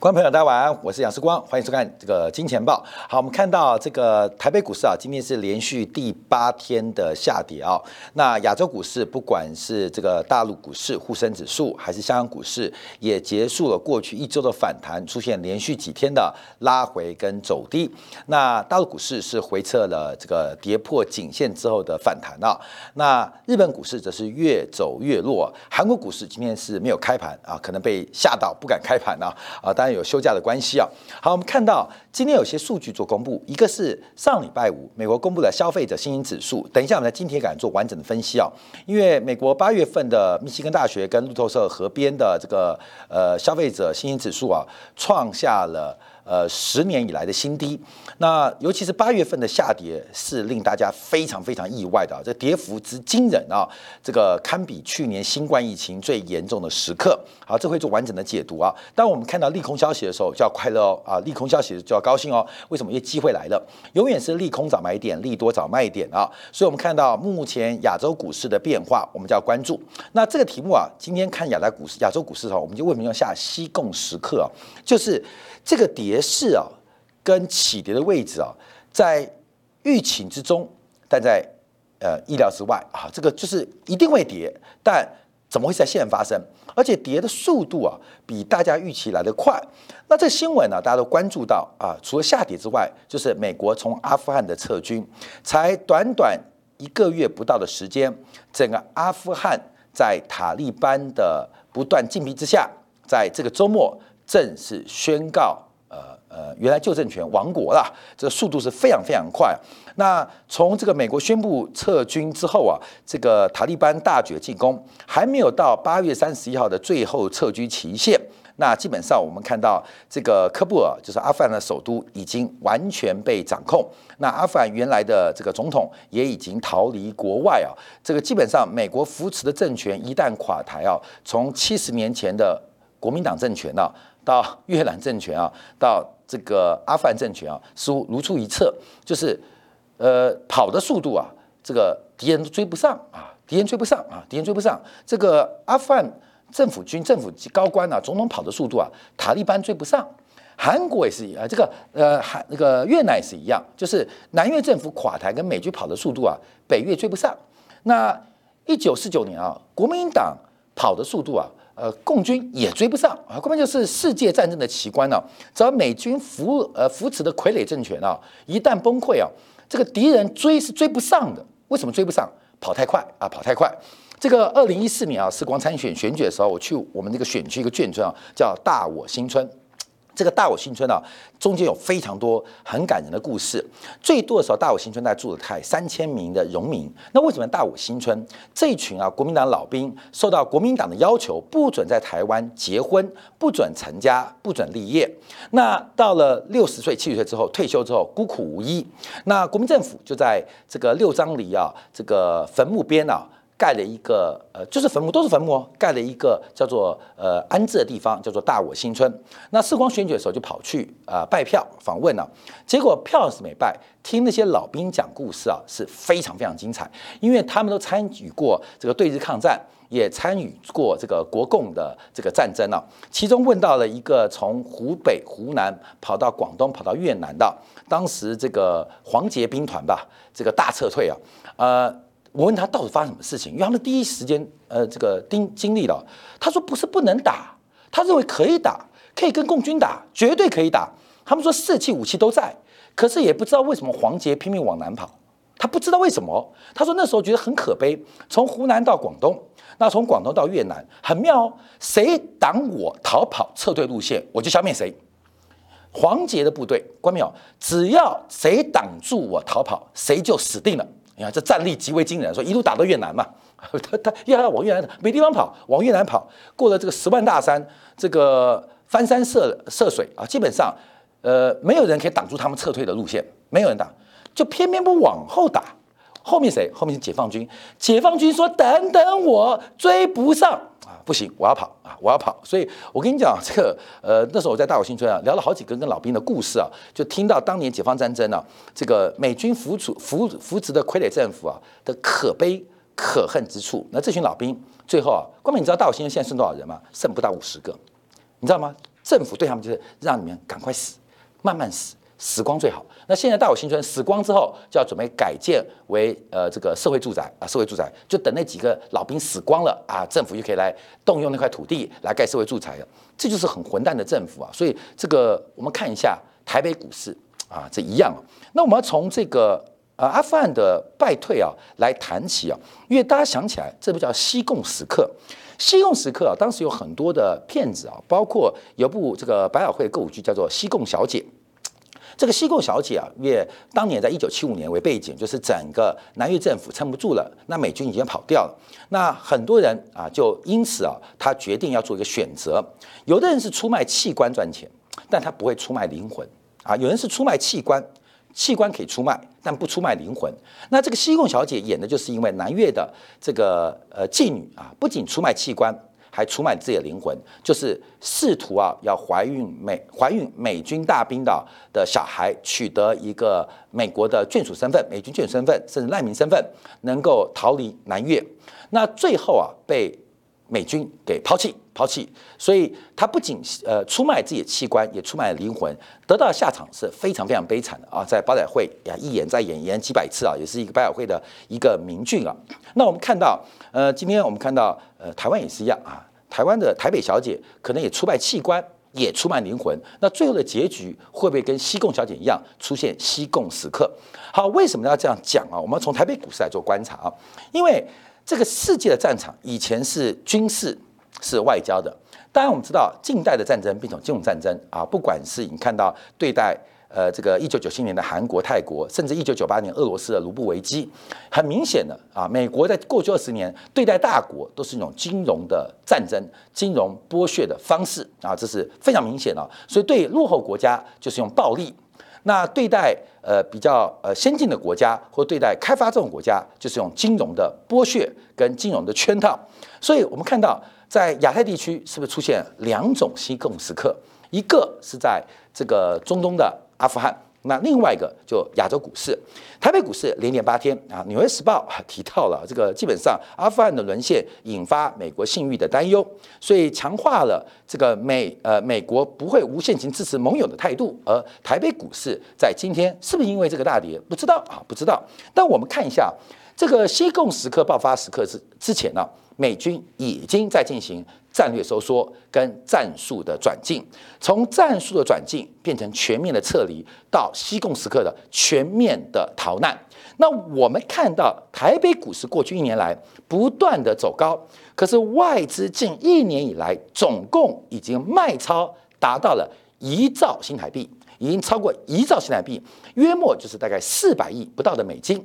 观众朋友，大家晚安，我是杨世光，欢迎收看这个金钱报。好，我们看到这个台北股市啊，今天是连续第八天的下跌啊。那亚洲股市，不管是这个大陆股市沪深指数，还是香港股市，也结束了过去一周的反弹，出现连续几天的拉回跟走低。那大陆股市是回撤了这个跌破颈线之后的反弹啊。那日本股市则是越走越弱，韩国股市今天是没有开盘啊，可能被吓到不敢开盘啊啊，当然。有休假的关系啊，好，我们看到今天有些数据做公布，一个是上礼拜五美国公布的消费者信心指数，等一下我们在今天敢做完整的分析啊，因为美国八月份的密西根大学跟路透社合编的这个呃消费者信心指数啊，创下了。呃，十年以来的新低，那尤其是八月份的下跌是令大家非常非常意外的，这跌幅之惊人啊，这个堪比去年新冠疫情最严重的时刻。好，这会做完整的解读啊。当我们看到利空消息的时候，就要快乐哦啊，利空消息就要高兴哦。为什么？因为机会来了，永远是利空早买点，利多早卖点啊。所以，我们看到目前亚洲股市的变化，我们就要关注。那这个题目啊，今天看亚太股市、亚洲股市的时候，我们就为什么要下西贡时刻啊？就是这个跌。势啊，跟起跌的位置啊，在预期之中，但在呃意料之外啊，这个就是一定会跌，但怎么会在现在发生？而且跌的速度啊，比大家预期来的快。那这新闻呢，大家都关注到啊，除了下跌之外，就是美国从阿富汗的撤军，才短短一个月不到的时间，整个阿富汗在塔利班的不断禁逼之下，在这个周末正式宣告。呃呃，原来旧政权亡国了，这速度是非常非常快。那从这个美国宣布撤军之后啊，这个塔利班大举进攻，还没有到八月三十一号的最后撤军期限。那基本上我们看到，这个科布尔就是阿富汗的首都已经完全被掌控。那阿富汗原来的这个总统也已经逃离国外啊。这个基本上美国扶持的政权一旦垮台啊，从七十年前的国民党政权啊，到越南政权啊，到这个阿富汗政权啊，似乎如出一辙，就是呃跑的速度啊，这个敌人都追不上啊，敌人追不上啊，敌人追不上。这个阿富汗政府军政府高官啊，总统跑的速度啊，塔利班追不上。韩国也是一样，这个呃韩那个越南也是一样，就是南越政府垮台跟美军跑的速度啊，北越追不上。那一九四九年啊，国民党跑的速度啊。呃，共军也追不上啊，根本就是世界战争的奇观呢。只要美军扶呃扶持的傀儡政权啊，一旦崩溃啊，这个敌人追是追不上的。为什么追不上？跑太快啊，跑太快。这个二零一四年啊，是光参选选举的时候，我去我们那个选区一个眷村啊，叫大我新村。这个大我新村啊，中间有非常多很感人的故事。最多的时候，大我新村大概住了太三千名的农民。那为什么大我新村这一群啊国民党老兵受到国民党的要求，不准在台湾结婚，不准成家，不准立业？那到了六十岁、七十岁之后退休之后，孤苦无依。那国民政府就在这个六张里啊，这个坟墓边啊。盖了一个呃，就是坟墓，都是坟墓哦。盖了一个叫做呃安置的地方，叫做大我新村。那世光选举的时候就跑去啊拜票访问了，结果票是没拜，听那些老兵讲故事啊是非常非常精彩，因为他们都参与过这个对日抗战，也参与过这个国共的这个战争啊。其中问到了一个从湖北、湖南跑到广东、跑到越南的，当时这个黄杰兵团吧，这个大撤退啊，呃。我问他到底发生什么事情，因为他们第一时间呃这个经经历了，他说不是不能打，他认为可以打，可以跟共军打，绝对可以打。他们说士气武器都在，可是也不知道为什么黄杰拼命往南跑，他不知道为什么。他说那时候觉得很可悲，从湖南到广东，那从广东到越南很妙哦，谁挡我逃跑撤退路线，我就消灭谁。黄杰的部队关没有？只要谁挡住我逃跑，谁就死定了。你看这战力极为惊人，说一路打到越南嘛，他他要往越南没地方跑，往越南跑，过了这个十万大山，这个翻山涉涉水啊，基本上，呃，没有人可以挡住他们撤退的路线，没有人挡，就偏偏不往后打，后面谁？后面是解放军，解放军说等等我追不上啊。不行，我要跑啊！我要跑，所以我跟你讲，这个呃，那时候我在大我新村啊，聊了好几个跟老兵的故事啊，就听到当年解放战争啊，这个美军扶主扶扶持的傀儡政府啊的可悲可恨之处。那这群老兵最后啊，光明，你知道大我新村现在剩多少人吗？剩不到五十个，你知道吗？政府对他们就是让你们赶快死，慢慢死，死光最好。那现在大有新村死光之后，就要准备改建为呃这个社会住宅啊，社会住宅就等那几个老兵死光了啊，政府就可以来动用那块土地来盖社会住宅了。这就是很混蛋的政府啊！所以这个我们看一下台北股市啊，这一样。那我们要从这个呃阿富汗的败退啊来谈起啊，因为大家想起来，这部叫西贡时刻。西贡时刻啊，当时有很多的片子啊，包括有部这个百老汇歌舞剧叫做《西贡小姐》。这个西贡小姐啊，因为当年在一九七五年为背景，就是整个南越政府撑不住了，那美军已经跑掉了，那很多人啊，就因此啊，他决定要做一个选择。有的人是出卖器官赚钱，但他不会出卖灵魂啊。有人是出卖器官，器官可以出卖，但不出卖灵魂。那这个西贡小姐演的就是因为南越的这个呃妓女啊，不仅出卖器官。还出卖自己的灵魂，就是试图啊要怀孕美怀孕美军大兵的的小孩，取得一个美国的眷属身份、美军眷属身份，甚至难民身份，能够逃离南越。那最后啊被美军给抛弃抛弃，所以他不仅呃出卖自己的器官，也出卖了灵魂，得到的下场是非常非常悲惨的啊！在八仔会呀一演再演演几百次啊，也是一个百老汇的一个名句啊。那我们看到呃今天我们看到。呃，台湾也是一样啊。台湾的台北小姐可能也出卖器官，也出卖灵魂。那最后的结局会不会跟西贡小姐一样出现西贡时刻？好，为什么要这样讲啊？我们从台北股市来做观察啊。因为这个世界的战场以前是军事，是外交的。当然，我们知道近代的战争变成金融战争啊。不管是你看到对待。呃，这个一九九七年的韩国、泰国，甚至一九九八年俄罗斯的卢布危机，很明显的啊，美国在过去二十年对待大国都是一种金融的战争、金融剥削的方式啊，这是非常明显的。所以对落后国家就是用暴力，那对待呃比较呃先进的国家或对待开发这种国家，就是用金融的剥削跟金融的圈套。所以我们看到在亚太地区是不是出现两种西贡时刻？一个是在这个中东的。阿富汗，那另外一个就亚洲股市，台北股市连跌八天啊。纽约时报提到了这个，基本上阿富汗的沦陷引发美国信誉的担忧，所以强化了这个美呃美国不会无限期支持盟友的态度。而台北股市在今天是不是因为这个大跌？不知道啊，不知道。但我们看一下这个西贡时刻爆发时刻之之前呢，美军已经在进行。战略收缩跟战术的转进，从战术的转进变成全面的撤离，到西贡时刻的全面的逃难。那我们看到台北股市过去一年来不断的走高，可是外资近一年以来总共已经卖超达到了一兆新台币，已经超过一兆新台币，约莫就是大概四百亿不到的美金。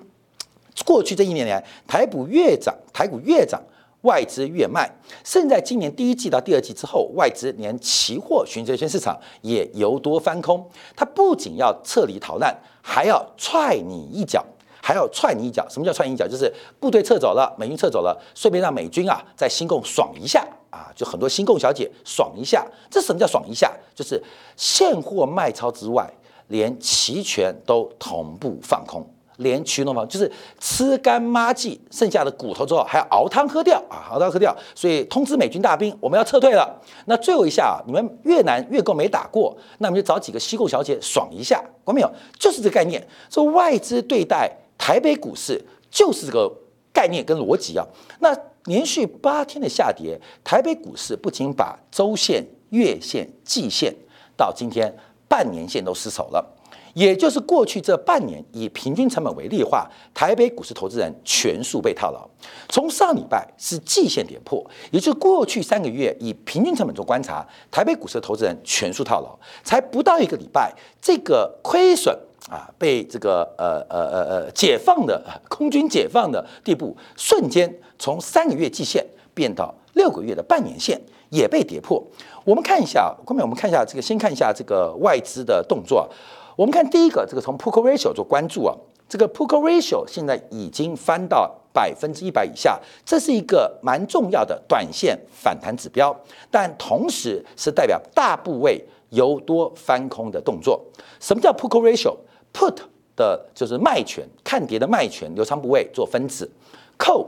过去这一年来，台股越涨，台股越涨。外资越卖，甚至在今年第一季到第二季之后，外资连期货、选择权市场也由多翻空。它不仅要撤离逃难，还要踹你一脚，还要踹你一脚。什么叫踹你一脚？就是部队撤走了，美军撤走了，顺便让美军啊在新贡爽一下啊，就很多新贡小姐爽一下。这什么叫爽一下？就是现货卖超之外，连期权都同步放空。连驱动方就是吃干抹净剩下的骨头之后，还要熬汤喝掉啊，熬汤喝掉。所以通知美军大兵，我们要撤退了。那最后一下，你们越南越共没打过，那我们就找几个西贡小姐爽一下，关没有？就是这个概念。说外资对待台北股市就是这个概念跟逻辑啊。那连续八天的下跌，台北股市不仅把周线、月线、季线到今天半年线都失守了。也就是过去这半年，以平均成本为例的话，台北股市投资人全数被套牢。从上礼拜是季线跌破，也就是过去三个月以平均成本做观察，台北股市的投资人全数套牢。才不到一个礼拜，这个亏损啊，被这个呃呃呃呃解放的空军解放的地步，瞬间从三个月季线变到六个月的半年线也被跌破。我们看一下，后面我们看一下这个，先看一下这个外资的动作。我们看第一个，这个从 p o k ratio 做关注啊，这个 p o k ratio 现在已经翻到百分之一百以下，这是一个蛮重要的短线反弹指标，但同时是代表大部位由多翻空的动作。什么叫 p o k ratio？Put 的就是卖权，看跌的卖权流仓部位做分子，Call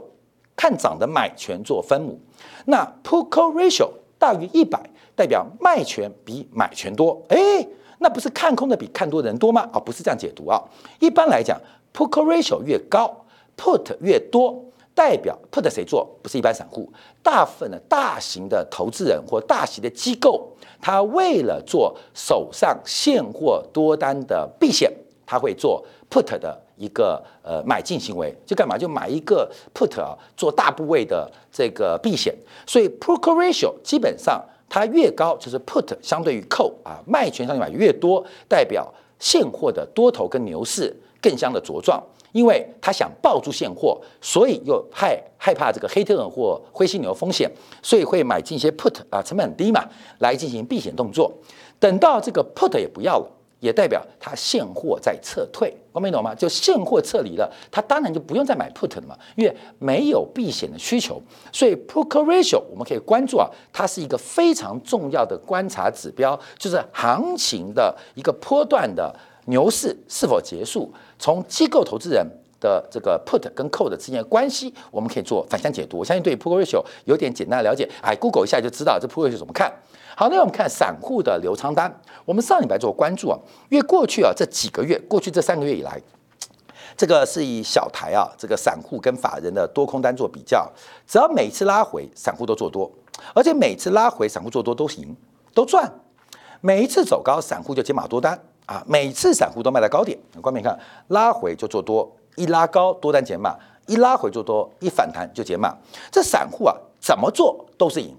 看涨的买权做分母。那 p o k ratio 大于一百。代表卖权比买权多。哎，那不是看空的比看多的人多吗？啊，不是这样解读啊。一般来讲，put ratio 越高，put 越多，代表 put 谁做？不是一般散户，大部分的大型的投资人或大型的机构，他为了做手上现货多单的避险，他会做 put 的。一个呃买进行为就干嘛？就买一个 put 啊，做大部位的这个避险。所以 put ratio 基本上它越高，就是 put 相对于 c o 啊，卖权相对买越多，代表现货的多头跟牛市更相的茁壮。因为他想抱住现货，所以又害害怕这个黑天鹅或灰犀牛风险，所以会买进一些 put 啊，成本很低嘛，来进行避险动作。等到这个 put 也不要了。也代表它现货在撤退，我没懂吗？就现货撤离了，它当然就不用再买 put 了嘛，因为没有避险的需求。所以 put ratio 我们可以关注啊，它是一个非常重要的观察指标，就是行情的一个波段的牛市是否结束。从机构投资人的这个 put 跟 call 之间的关系，我们可以做反向解读。我相信对 put ratio 有点简单的了解，哎，Google 一下就知道这 put ratio 怎么看。好，那我们看散户的流仓单。我们上礼拜做关注啊，因为过去啊这几个月，过去这三个月以来，这个是以小台啊这个散户跟法人的多空单做比较，只要每次拉回，散户都做多，而且每次拉回，散户做多都赢，都赚。每一次走高，散户就解码多单啊，每次散户都卖在高点。观众看，拉回就做多，一拉高多单减码，一拉回做多，一反弹就减码。这散户啊怎么做都是赢，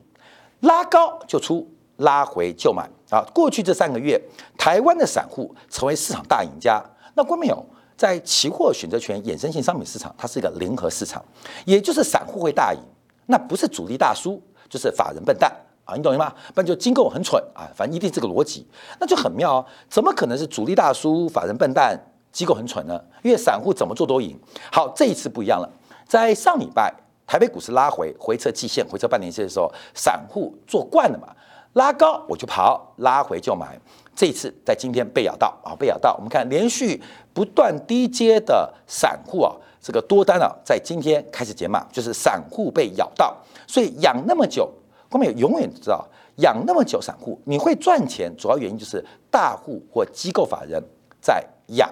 拉高就出。拉回就买啊！过去这三个月，台湾的散户成为市场大赢家。那关没有在期货选择权衍生性商品市场，它是一个零和市场，也就是散户会大赢，那不是主力大输，就是法人笨蛋啊！你懂吗？不然就机构很蠢啊！反正一定这个逻辑，那就很妙啊！怎么可能是主力大输，法人笨蛋，机构很蠢呢？因为散户怎么做都赢。好，这一次不一样了，在上礼拜台北股市拉回回撤季线、回撤半年线的时候，散户做惯了嘛。拉高我就跑，拉回就买。这次在今天被咬到啊，被咬到。我们看连续不断低阶的散户啊，这个多单啊，在今天开始减码，就是散户被咬到。所以养那么久，光明永远知道，养那么久散户你会赚钱，主要原因就是大户或机构法人在养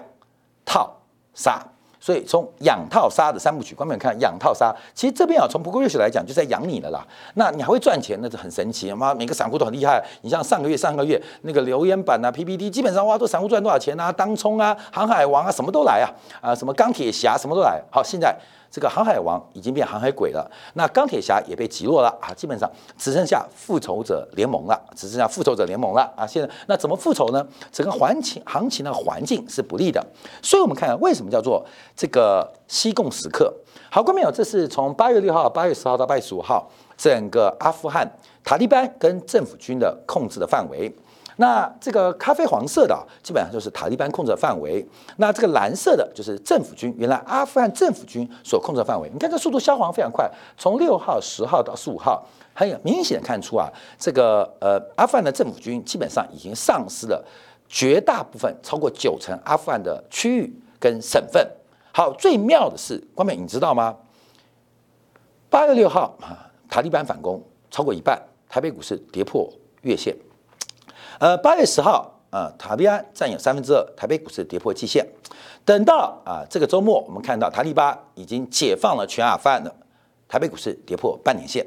套杀。所以从养套杀的三部曲，观众看养套杀，其实这边啊，从不过瑞雪来讲，就在养你了啦。那你还会赚钱，那是很神奇。妈，每个散户都很厉害。你像上个月、上个月那个留言板啊、PPT，基本上哇，都散户赚多少钱啊？当冲啊、航海王啊，什么都来啊啊，什么钢铁侠什么都来。好，现在。这个航海王已经变航海鬼了，那钢铁侠也被击落了啊，基本上只剩下复仇者联盟了，只剩下复仇者联盟了啊！现在那怎么复仇呢？整个环情行情的环境是不利的，所以我们看为什么叫做这个西贡时刻。好，观众朋友，这是从八月六号、八月十号到八月十五号，整个阿富汗塔利班跟政府军的控制的范围。那这个咖啡黄色的基本上就是塔利班控制的范围，那这个蓝色的就是政府军，原来阿富汗政府军所控制的范围。你看这速度消黄非常快，从六号、十号到十五号，很明显看出啊，这个呃阿富汗的政府军基本上已经丧失了绝大部分，超过九成阿富汗的区域跟省份。好，最妙的是，关美，你知道吗？八月六号啊，塔利班反攻超过一半，台北股市跌破月线。呃，八月十号，啊，塔利班占有三分之二，台北股市跌破季线。等到啊这个周末，我们看到塔利班已经解放了全阿富汗了，台北股市跌破半年线。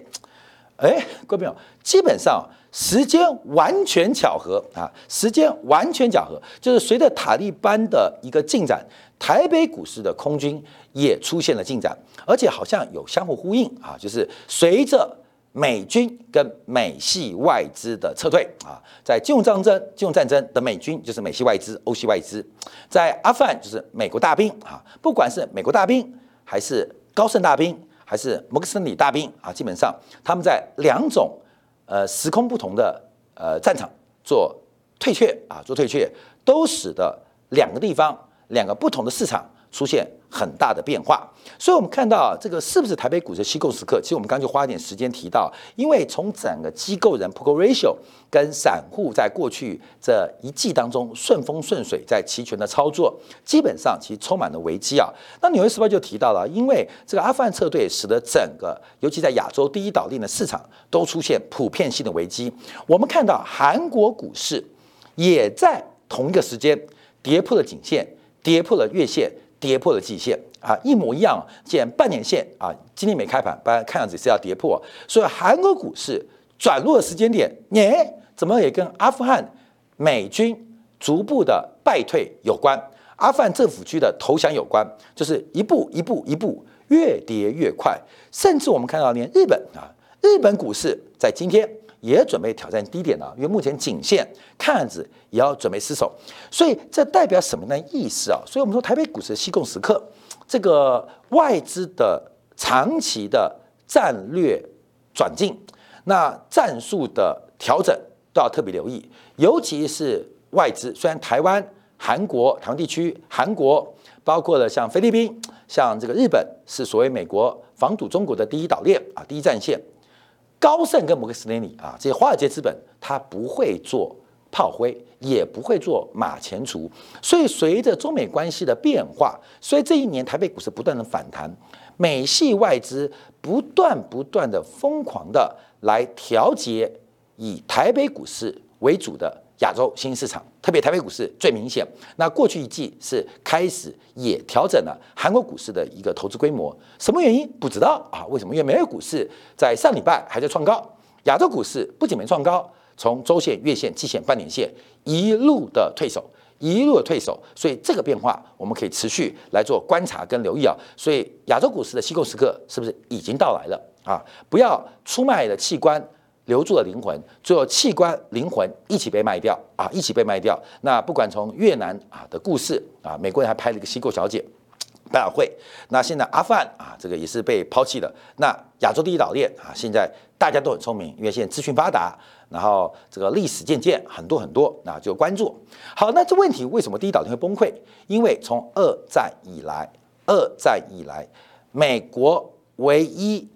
哎，各位朋友，基本上时间完全巧合啊，时间完全巧合，就是随着塔利班的一个进展，台北股市的空军也出现了进展，而且好像有相互呼应啊，就是随着。美军跟美系外资的撤退。啊，在金融战争、金融战争的美军就是美系外资、欧系外资，在阿富汗就是美国大兵。啊，不管是美国大兵还是高盛大兵，还是摩根斯坦利大兵啊，基本上他们在两种呃时空不同的呃战场做退却。啊，做退却，都使得两个地方、两个不同的市场出现很大的变化。所以，我们看到这个是不是台北股市吸购时刻？其实我们刚就花一点时间提到，因为从整个机构人 p o k ratio 跟散户在过去这一季当中顺风顺水，在期权的操作，基本上其实充满了危机啊。那纽约时报就提到了，因为这个阿富汗撤退，使得整个尤其在亚洲第一岛链的市场都出现普遍性的危机。我们看到韩国股市也在同一个时间跌破了颈线，跌破了月线。跌破了季线啊，一模一样，既然半年线啊，今天没开盘，不然看样子是要跌破，所以韩国股市转弱的时间点，耶，怎么也跟阿富汗美军逐步的败退有关，阿富汗政府区的投降有关，就是一步一步一步越跌越快，甚至我们看到连日本啊，日本股市在今天。也准备挑战低点了，因为目前颈线看样子也要准备失守，所以这代表什么呢？意思啊？所以我们说台北股市的西贡时刻，这个外资的长期的战略转进，那战术的调整都要特别留意，尤其是外资。虽然台湾、韩国、台湾地区、韩国，包括了像菲律宾、像这个日本，是所谓美国防堵中国的第一岛链啊，第一战线。高盛跟摩根斯丹利啊，这些华尔街资本，他不会做炮灰，也不会做马前卒。所以随着中美关系的变化，所以这一年台北股市不断的反弹，美系外资不断不断的疯狂的来调节以台北股市为主的。亚洲新兴市场，特别台北股市最明显。那过去一季是开始也调整了韩国股市的一个投资规模，什么原因不知道啊？为什么？因为美国股市在上礼拜还在创高，亚洲股市不仅没创高，从周线、月线、季线、半年线一路的退守，一路的退守。所以这个变化我们可以持续来做观察跟留意啊。所以亚洲股市的吸购时刻是不是已经到来了啊？不要出卖了器官。留住了灵魂，最后器官、灵魂一起被卖掉啊！一起被卖掉。那不管从越南啊的故事啊，美国人还拍了一个西购小姐百老汇。那现在阿富汗啊，这个也是被抛弃的。那亚洲第一岛链啊，现在大家都很聪明，因为现在资讯发达，然后这个历史渐渐很多很多，那就关注。好，那这问题为什么第一岛链会崩溃？因为从二战以来，二战以来，美国唯一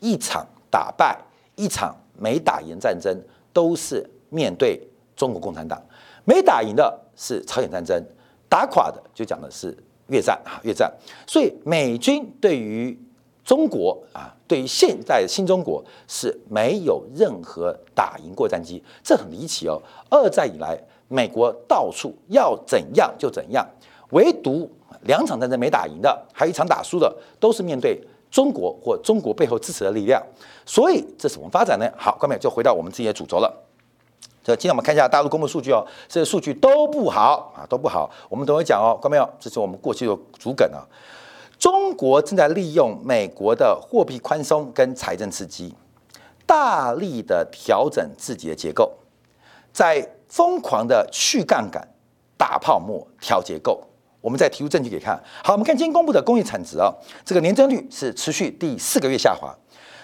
一场打败一场。没打赢战争都是面对中国共产党，没打赢的是朝鲜战争，打垮的就讲的是越战啊，越战。所以美军对于中国啊，对于现在新中国是没有任何打赢过战机，这很离奇哦。二战以来，美国到处要怎样就怎样，唯独两场战争没打赢的，还有一场打输的，都是面对。中国或中国背后支持的力量，所以这是我们发展呢。好，关面就回到我们自己的主轴了。这今天我们看一下大陆公布数据哦，这些数据都不好啊，都不好。我们等会讲哦，关没有？这是我们过去的主梗啊。中国正在利用美国的货币宽松跟财政刺激，大力的调整自己的结构，在疯狂的去杠杆、打泡沫、调结构。我们再提出证据给看。好，我们看今天公布的工业产值啊，这个年增率是持续第四个月下滑，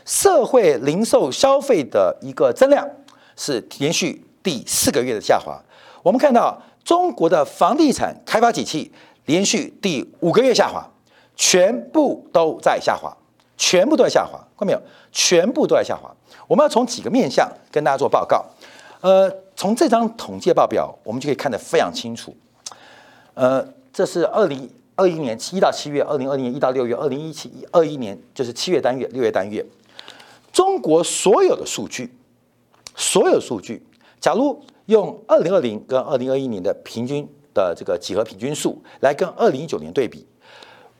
社会零售消费的一个增量是连续第四个月的下滑。我们看到中国的房地产开发景气连续第五个月下滑，全部都在下滑，全部都在下滑，看到没有？全部都在下滑。我们要从几个面向跟大家做报告。呃，从这张统计报表，我们就可以看得非常清楚。呃。这是二零二一年一到七月，二零二零年一到六月，二零一七二一年就是七月单月、六月单月，中国所有的数据，所有数据，假如用二零二零跟二零二一年的平均的这个几何平均数来跟二零一九年对比，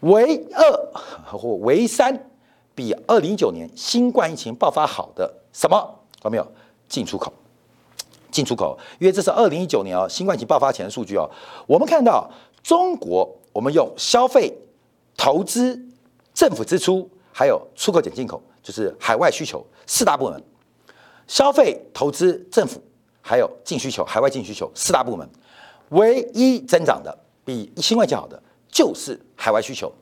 唯二或唯三比二零一九年新冠疫情爆发好的什么？有没有？进出口，进出口，因为这是二零一九年哦，新冠疫情爆发前的数据哦，我们看到。中国，我们用消费、投资、政府支出，还有出口减进口，就是海外需求四大部门。消费、投资、政府，还有净需求、海外净需求四大部门，唯一增长的比新冠较好的就是海外需求。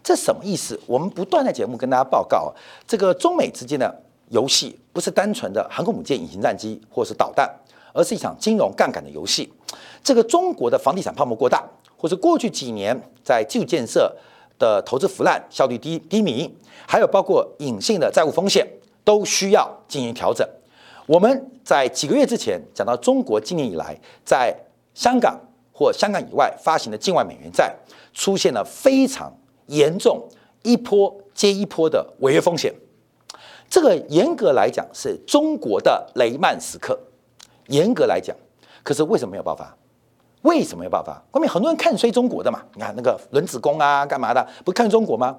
这什么意思？我们不断在节目跟大家报告，这个中美之间的游戏不是单纯的航空母舰、隐形战机或是导弹，而是一场金融杠杆的游戏。这个中国的房地产泡沫过大。或者过去几年在基础建设的投资腐烂、效率低低迷，还有包括隐性的债务风险，都需要进行调整。我们在几个月之前讲到，中国今年以来在香港或香港以外发行的境外美元债出现了非常严重、一波接一波的违约风险。这个严格来讲是中国的雷曼时刻。严格来讲，可是为什么没有爆发？为什么没爆发？外面很多人看衰中国的嘛？你看那个轮子工啊，干嘛的？不看中国吗？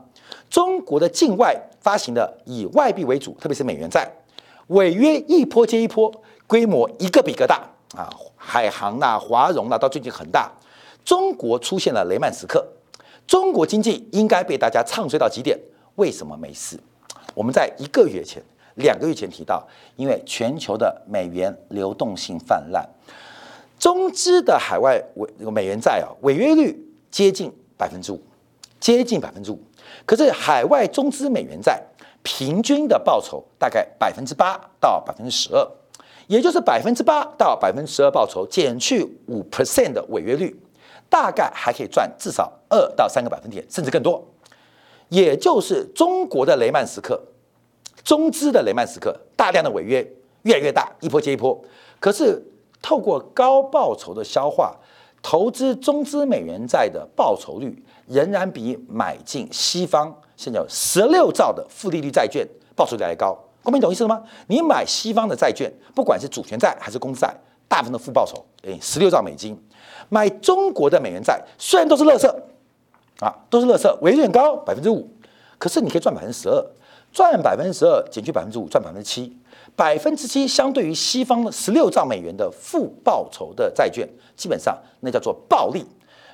中国的境外发行的以外币为主，特别是美元债，违约一波接一波，规模一个比一个大啊！海航呐、华融呐，到最近很大。中国出现了雷曼时刻，中国经济应该被大家唱衰到极点，为什么没事？我们在一个月前、两个月前提到，因为全球的美元流动性泛滥。中资的海外违这个美元债啊，违约率接近百分之五，接近百分之五。可是海外中资美元债平均的报酬大概百分之八到百分之十二，也就是百分之八到百分之十二报酬减去五 percent 的违约率，大概还可以赚至少二到三个百分点，甚至更多。也就是中国的雷曼时刻，中资的雷曼时刻，大量的违约越来越大，一波接一波。可是。透过高报酬的消化，投资中资美元债的报酬率仍然比买进西方现在有十六兆的负利率债券报酬率还高。公民懂意思了吗？你买西方的债券，不管是主权债还是公债，大部分的负报酬，哎，十六兆美金。买中国的美元债，虽然都是垃圾，啊，都是垃圾，违约率高百分之五，可是你可以赚百分之十二，赚百分之十二减去百分之五，赚百分之七。百分之七相对于西方的十六兆美元的负报酬的债券，基本上那叫做暴利。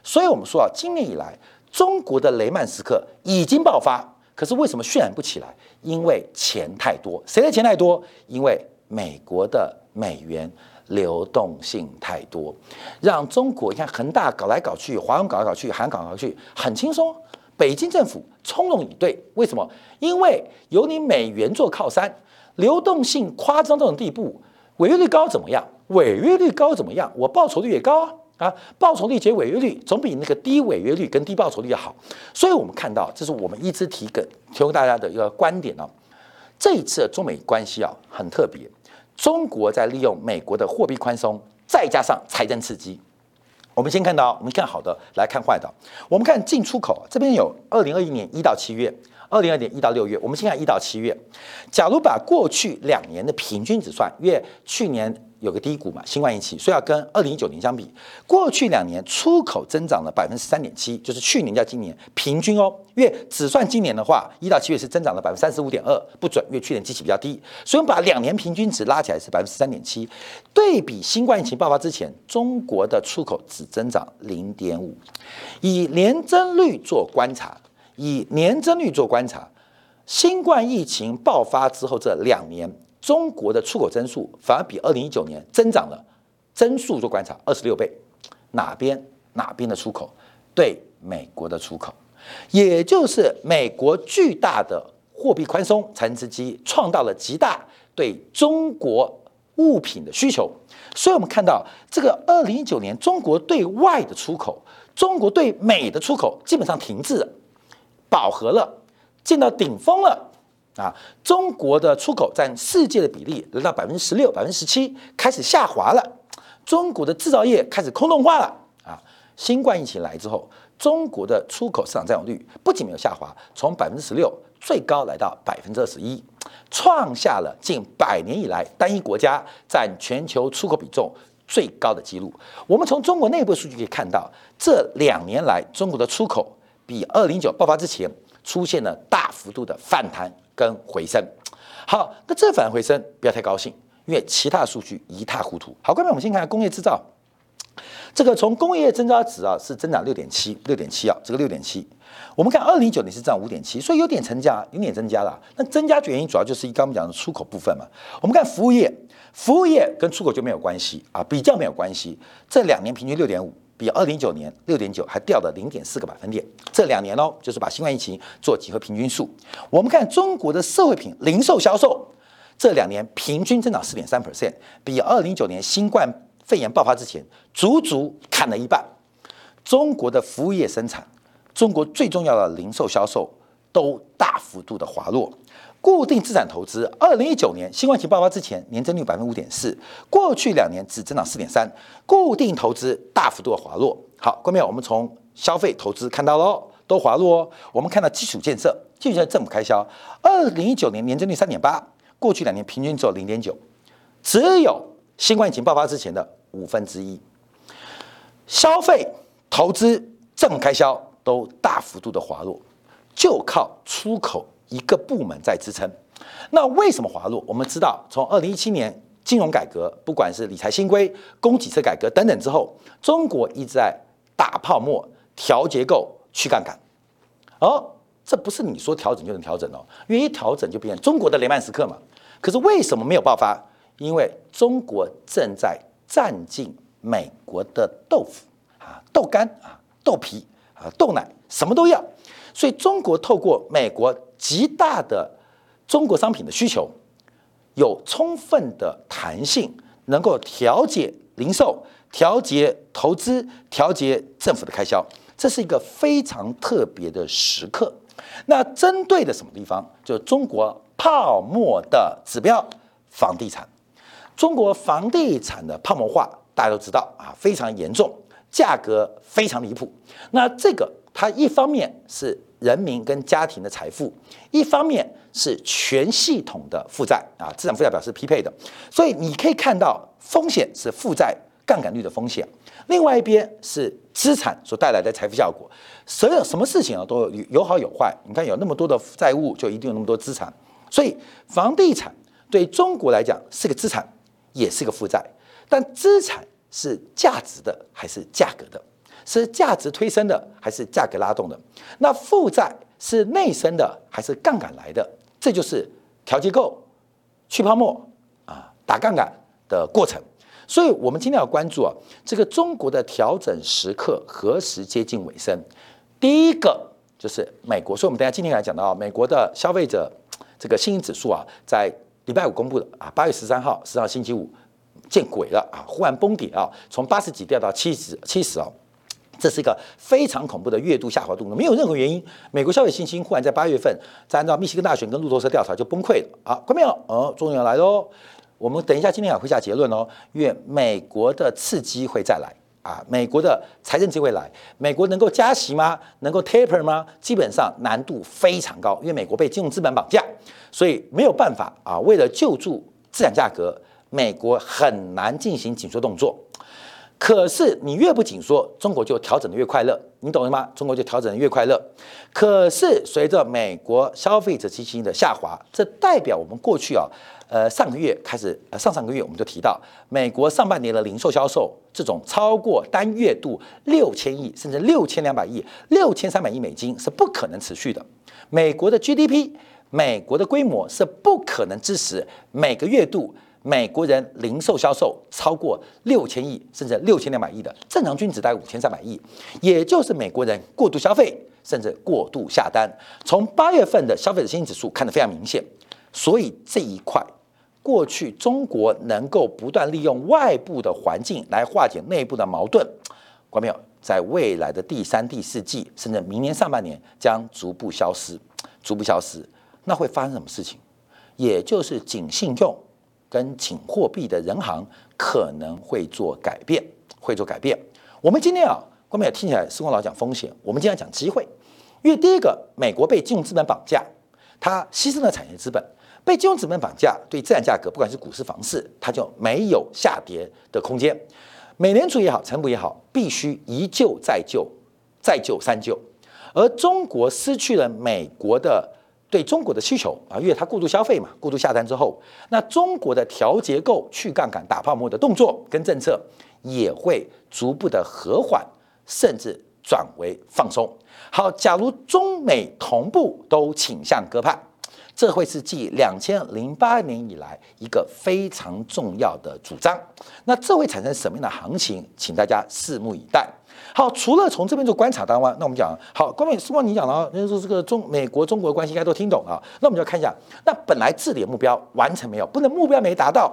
所以，我们说啊，今年以来中国的雷曼时刻已经爆发，可是为什么渲染不起来？因为钱太多，谁的钱太多？因为美国的美元流动性太多，让中国你看恒大搞来搞去，华融搞来搞去，韩搞来搞去很轻松，北京政府从容以对。为什么？因为有你美元做靠山。流动性夸张这种地步，违约率高怎么样？违约率高怎么样？我报酬率也高啊啊！报酬率减违约率总比那个低违约率跟低报酬率要好。所以我们看到，这是我们一直提梗提供大家的一个观点哦。这一次中美关系啊很特别，中国在利用美国的货币宽松，再加上财政刺激。我们先看到，我们看好的，来看坏的。我们看进出口，这边有二零二一年一到七月。二零二年一到六月，我们先看一到七月。假如把过去两年的平均值算，因为去年有个低谷嘛，新冠疫情，所以要跟二零一九年相比，过去两年出口增长了百分之三点七，就是去年加今年平均哦。因为只算今年的话，一到七月是增长了百分之三十五点二，不准，因为去年基期比较低，所以我们把两年平均值拉起来是百分之三点七。对比新冠疫情爆发之前，中国的出口只增长零点五，以年增率做观察。以年增率做观察，新冠疫情爆发之后这两年，中国的出口增速反而比二零一九年增长了，增速做观察二十六倍，哪边？哪边的出口？对美国的出口，也就是美国巨大的货币宽松财政刺激创造了极大对中国物品的需求，所以我们看到这个二零一九年中国对外的出口，中国对美的出口基本上停滞了。饱和了，见到顶峰了啊！中国的出口占世界的比例来到百分之十六、百分之十七，开始下滑了。中国的制造业开始空洞化了啊！新冠疫情来之后，中国的出口市场占有率不仅没有下滑，从百分之十六最高来到百分之二十一，创下了近百年以来单一国家占全球出口比重最高的记录。我们从中国内部数据可以看到，这两年来中国的出口。比二零九爆发之前出现了大幅度的反弹跟回升。好，那这反回升不要太高兴，因为其他数据一塌糊涂。好，各位，我们先看工业制造，这个从工业增加值啊是增长六点七，六点七啊，这个六点七。我们看二零九年是涨五点七，所以有点增加，有点增加了。那增加原因主要就是刚刚我们讲的出口部分嘛。我们看服务业，服务业跟出口就没有关系啊，比较没有关系。这两年平均六点五。比二零一九年六点九还掉了零点四个百分点，这两年哦，就是把新冠疫情做几何平均数。我们看中国的社会品零售销售，这两年平均增长四点三 percent，比二零一九年新冠肺炎爆发之前足足砍了一半。中国的服务业生产，中国最重要的零售销售都大幅度的滑落。固定资产投资，二零一九年新冠疫情爆发之前，年增率百分之五点四，过去两年只增长四点三，固定投资大幅度的滑落。好，各位，我们从消费投资看到喽，都滑落哦。我们看到基础建设，基础建设政府开销，二零一九年年增率三点八，过去两年平均只有零点九，只有新冠疫情爆发之前的五分之一。消费投资政府开销都大幅度的滑落，就靠出口。一个部门在支撑，那为什么滑落？我们知道，从二零一七年金融改革，不管是理财新规、供给侧改革等等之后，中国一直在打泡沫、调结构、去杠杆。哦，这不是你说调整就能调整哦，因为一调整就变成中国的雷曼时刻嘛。可是为什么没有爆发？因为中国正在占尽美国的豆腐啊、豆干啊、豆皮啊、豆奶，什么都要。所以中国透过美国。极大的中国商品的需求，有充分的弹性，能够调节零售、调节投资、调节政府的开销，这是一个非常特别的时刻。那针对的什么地方？就是中国泡沫的指标——房地产。中国房地产的泡沫化，大家都知道啊，非常严重，价格非常离谱。那这个它一方面是。人民跟家庭的财富，一方面是全系统的负债啊，资产负债表是匹配的，所以你可以看到风险是负债杠杆率的风险，另外一边是资产所带来的财富效果。所有什么事情啊都有有好有坏，你看有那么多的债务，就一定有那么多资产，所以房地产对中国来讲是个资产，也是个负债，但资产是价值的还是价格的？是价值推升的还是价格拉动的？那负债是内生的还是杠杆来的？这就是调结构、去泡沫啊、打杠杆的过程。所以，我们今天要关注啊，这个中国的调整时刻何时接近尾声？第一个就是美国。所以，我们等下今天来讲到美国的消费者这个信心指数啊，在礼拜五公布的啊，八月十三号，十号星期五见鬼了啊，忽然崩跌啊，从八十几掉到七十七十啊。这是一个非常恐怖的月度下滑动作，没有任何原因。美国消费信心忽然在八月份，在按照密西根大选跟路透社调查就崩溃了啊！关没有？哦，终于要来喽！我们等一下今天也会下结论哦，因为美国的刺激会再来啊，美国的财政机会来，美国能够加息吗？能够 taper 吗？基本上难度非常高，因为美国被金融资本绑架，所以没有办法啊。为了救助资产价格，美国很难进行紧缩动作。可是你越不紧缩，中国就调整的越快乐，你懂了吗？中国就调整的越快乐。可是随着美国消费者信心的下滑，这代表我们过去啊，呃上个月开始，呃上上个月我们就提到，美国上半年的零售销售这种超过单月度六千亿甚至六千两百亿、六千三百亿美金是不可能持续的。美国的 GDP，美国的规模是不可能支持每个月度。美国人零售销售超过六千亿，甚至六千两百亿的正常均值大概五千三百亿，也就是美国人过度消费，甚至过度下单。从八月份的消费者信心指数看得非常明显，所以这一块过去中国能够不断利用外部的环境来化解内部的矛盾，关没有？在未来的第三、第四季，甚至明年上半年将逐步消失，逐步消失。那会发生什么事情？也就是紧信用。跟紧货币的人行可能会做改变，会做改变。我们今天啊，关面也听起来，施光老讲风险，我们今天讲机会。因为第一个，美国被金融资本绑架，它牺牲了产业资本，被金融资本绑架，对资产价格，不管是股市、房市，它就没有下跌的空间。美联储也好，财部也好，必须一救再救，再救三救。而中国失去了美国的。对中国的需求啊，因为它过度消费嘛，过度下单之后，那中国的调结构、去杠杆、打泡沫的动作跟政策也会逐步的和缓，甚至转为放松。好，假如中美同步都倾向鸽派，这会是继两千零八年以来一个非常重要的主张。那这会产生什么样的行情？请大家拭目以待。好，除了从这边做观察单外，那我们讲好，关键是光你讲了，那就是这个中美国中国关系应该都听懂了。那我们就要看一下，那本来治理的目标完成没有？不能目标没达到，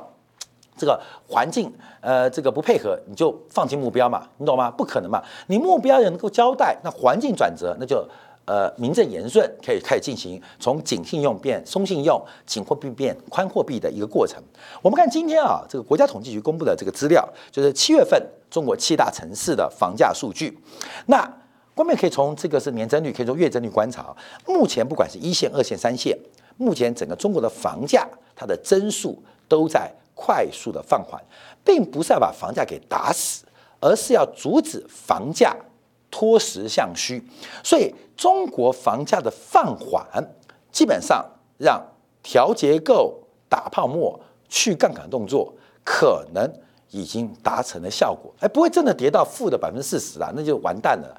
这个环境，呃，这个不配合，你就放弃目标嘛，你懂吗？不可能嘛，你目标也能够交代，那环境转折，那就呃名正言顺，可以开始进行从紧信用变松信用，紧货币变宽货币的一个过程。我们看今天啊，这个国家统计局公布的这个资料，就是七月份中国七大城市的房价数据。那官面可以从这个是年增率，可以从月增率观察，目前不管是一线、二线、三线，目前整个中国的房价它的增速都在。快速的放缓，并不是要把房价给打死，而是要阻止房价脱实向虚。所以，中国房价的放缓，基本上让调结构、打泡沫、去杠杆动作，可能已经达成了效果。哎，不会真的跌到负的百分之四十啊，那就完蛋了。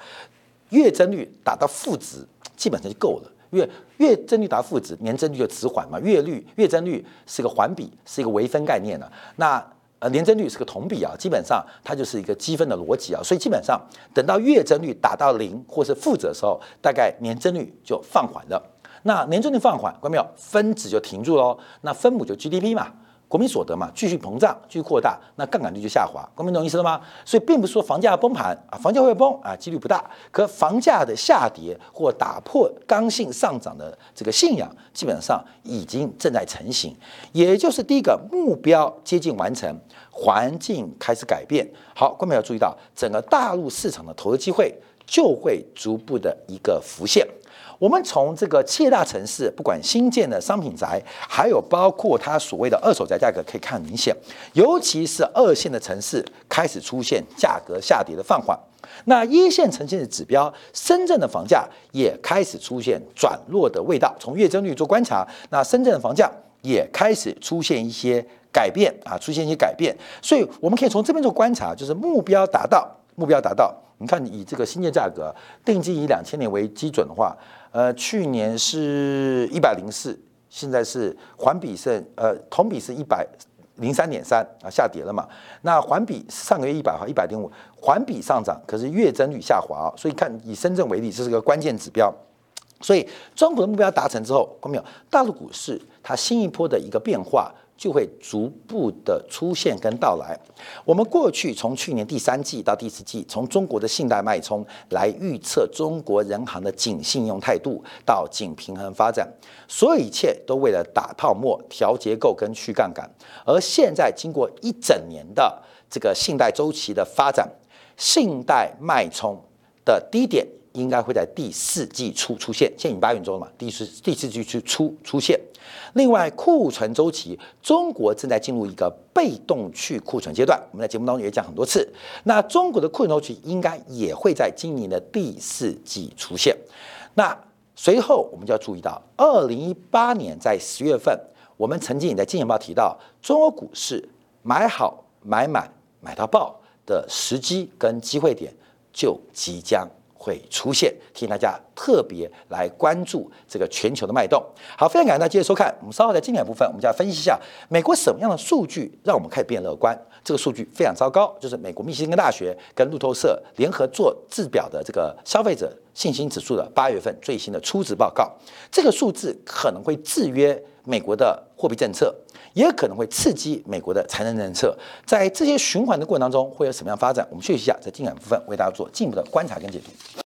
月增率达到负值，基本上就够了。月月增率达负值，年增率就迟缓嘛。月率月增率是个环比，是一个微分概念了。那呃年增率是个同比啊，基本上它就是一个积分的逻辑啊。所以基本上等到月增率达到零或是负值的时候，大概年增率就放缓了。那年增率放缓，关没有分子就停住喽。那分母就 GDP 嘛。国民所得嘛，继续膨胀，继续扩大，那杠杆率就下滑。国民懂意思了吗？所以并不是说房价崩盘啊，房价会崩啊，几率不大。可房价的下跌或打破刚性上涨的这个信仰，基本上已经正在成型。也就是第一个目标接近完成，环境开始改变。好，观众要注意到，整个大陆市场的投资机会就会逐步的一个浮现。我们从这个七大城市，不管新建的商品宅，还有包括它所谓的二手宅价格，可以看明显，尤其是二线的城市开始出现价格下跌的放缓。那一线城市的指标，深圳的房价也开始出现转弱的味道。从月增率做观察，那深圳的房价也开始出现一些改变啊，出现一些改变。所以我们可以从这边做观察，就是目标达到，目标达到。你看，以这个新建价格定金以两千年为基准的话。呃，去年是一百零四，现在是环比是呃同比是一百零三点三啊，下跌了嘛？那环比上个月一百和一百点五，环比上涨，可是月增率下滑。所以看以深圳为例，这是个关键指标。所以中国的目标达成之后，看到没有？大陆股市它新一波的一个变化。就会逐步的出现跟到来。我们过去从去年第三季到第四季，从中国的信贷脉冲来预测中国人行的紧信用态度到紧平衡发展，所有一切都为了打泡沫、调结构跟去杠杆。而现在经过一整年的这个信贷周期的发展，信贷脉冲的低点。应该会在第四季初出现，现在已八月中了嘛？第四第四季初出出现。另外，库存周期，中国正在进入一个被动去库存阶段。我们在节目当中也讲很多次。那中国的库存周期应该也会在今年的第四季出现。那随后我们就要注意到，二零一八年在十月份，我们曾经也在《金钱报》提到，中国股市买好买满买到爆的时机跟机会点就即将。会出现，提醒大家特别来关注这个全球的脉动。好，非常感谢大家继续收看。我们稍后在精彩部分，我们就要分析一下美国什么样的数据让我们开始变乐观。这个数据非常糟糕，就是美国密西根大学跟路透社联合做制表的这个消费者信心指数的八月份最新的初值报告。这个数字可能会制约美国的货币政策，也可能会刺激美国的财政政策。在这些循环的过程当中，会有什么样发展？我们休息一下，在进展部分为大家做进一步的观察跟解读。